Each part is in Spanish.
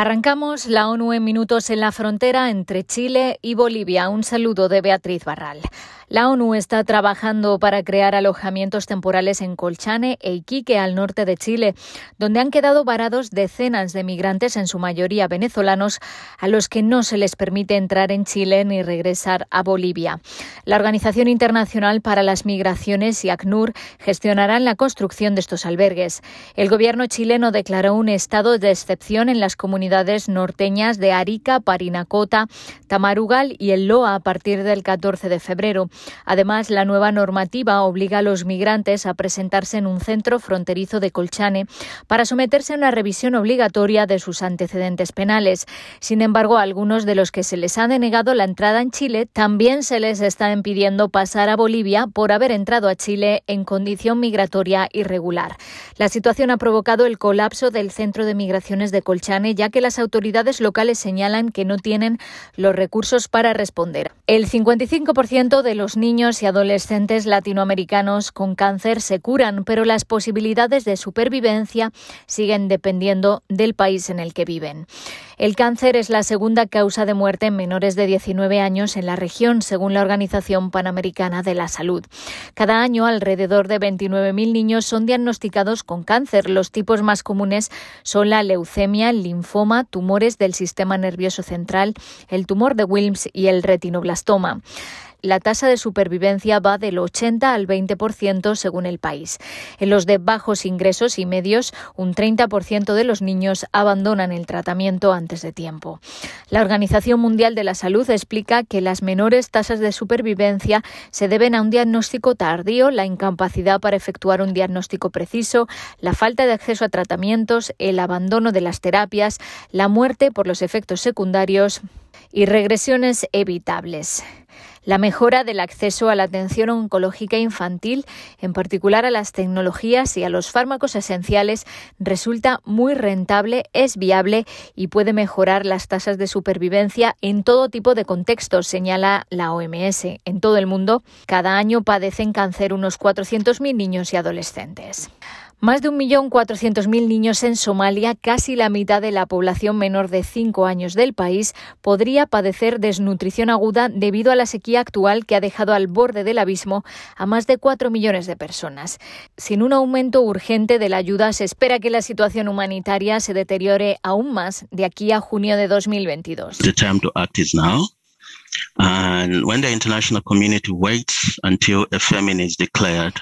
Arrancamos la ONU en minutos en la frontera entre Chile y Bolivia. Un saludo de Beatriz Barral. La ONU está trabajando para crear alojamientos temporales en Colchane e Iquique, al norte de Chile, donde han quedado varados decenas de migrantes, en su mayoría venezolanos, a los que no se les permite entrar en Chile ni regresar a Bolivia. La Organización Internacional para las Migraciones y ACNUR gestionarán la construcción de estos albergues. El gobierno chileno declaró un estado de excepción en las comunidades norteñas de Arica, Parinacota, Tamarugal y El Loa a partir del 14 de febrero. Además, la nueva normativa obliga a los migrantes a presentarse en un centro fronterizo de Colchane para someterse a una revisión obligatoria de sus antecedentes penales. Sin embargo, a algunos de los que se les ha denegado la entrada en Chile también se les está impidiendo pasar a Bolivia por haber entrado a Chile en condición migratoria irregular. La situación ha provocado el colapso del centro de migraciones de Colchane, ya que las autoridades locales señalan que no tienen los recursos para responder. El 55% de los los niños y adolescentes latinoamericanos con cáncer se curan, pero las posibilidades de supervivencia siguen dependiendo del país en el que viven. El cáncer es la segunda causa de muerte en menores de 19 años en la región, según la Organización Panamericana de la Salud. Cada año, alrededor de 29.000 niños son diagnosticados con cáncer. Los tipos más comunes son la leucemia, linfoma, tumores del sistema nervioso central, el tumor de Wilms y el retinoblastoma la tasa de supervivencia va del 80 al 20% según el país. En los de bajos ingresos y medios, un 30% de los niños abandonan el tratamiento antes de tiempo. La Organización Mundial de la Salud explica que las menores tasas de supervivencia se deben a un diagnóstico tardío, la incapacidad para efectuar un diagnóstico preciso, la falta de acceso a tratamientos, el abandono de las terapias, la muerte por los efectos secundarios y regresiones evitables. La mejora del acceso a la atención oncológica infantil, en particular a las tecnologías y a los fármacos esenciales, resulta muy rentable, es viable y puede mejorar las tasas de supervivencia en todo tipo de contextos, señala la OMS. En todo el mundo, cada año padecen cáncer unos 400.000 niños y adolescentes. Más de 1.400.000 niños en Somalia, casi la mitad de la población menor de 5 años del país, podría padecer desnutrición aguda debido a la sequía actual que ha dejado al borde del abismo a más de 4 millones de personas. Sin un aumento urgente de la ayuda, se espera que la situación humanitaria se deteriore aún más de aquí a junio de 2022.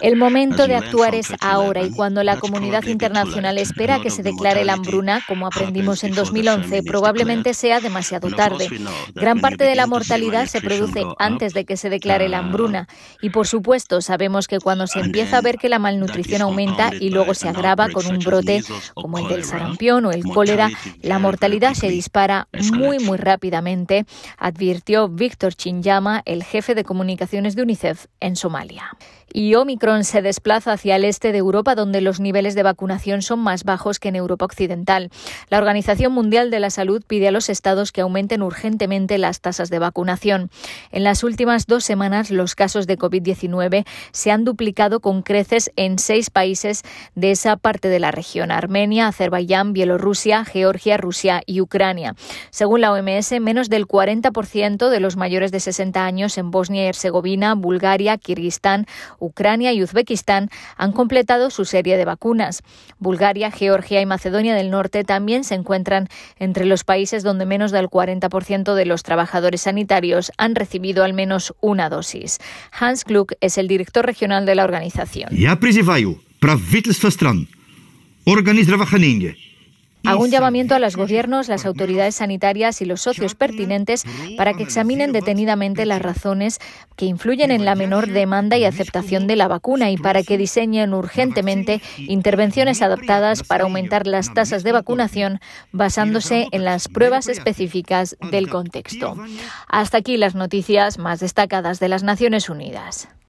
El momento de actuar es ahora y cuando la comunidad internacional espera que se declare la hambruna, como aprendimos en 2011, probablemente sea demasiado tarde. Gran parte de la mortalidad se produce antes de que se declare la hambruna. y por supuesto sabemos que cuando se empieza a ver que la malnutrición aumenta y luego se agrava con un brote como el del sarampión o el cólera, la mortalidad se dispara muy muy rápidamente, advirtió Víctor Chinyama, el jefe de comunicaciones de UNICEF en Somalia. Y Omicron se desplaza hacia el este de Europa, donde los niveles de vacunación son más bajos que en Europa Occidental. La Organización Mundial de la Salud pide a los estados que aumenten urgentemente las tasas de vacunación. En las últimas dos semanas, los casos de COVID-19 se han duplicado con creces en seis países de esa parte de la región: Armenia, Azerbaiyán, Bielorrusia, Georgia, Rusia y Ucrania. Según la OMS, menos del 40% de los mayores de 60 años en Bosnia y Herzegovina, Bulgaria, Kirguistán, Ucrania y Uzbekistán han completado su serie de vacunas. Bulgaria, Georgia y Macedonia del Norte también se encuentran entre los países donde menos del 40% de los trabajadores sanitarios han recibido al menos una dosis. Hans Klug es el director regional de la organización. Hago un llamamiento a los gobiernos, las autoridades sanitarias y los socios pertinentes para que examinen detenidamente las razones que influyen en la menor demanda y aceptación de la vacuna y para que diseñen urgentemente intervenciones adaptadas para aumentar las tasas de vacunación basándose en las pruebas específicas del contexto. Hasta aquí las noticias más destacadas de las Naciones Unidas.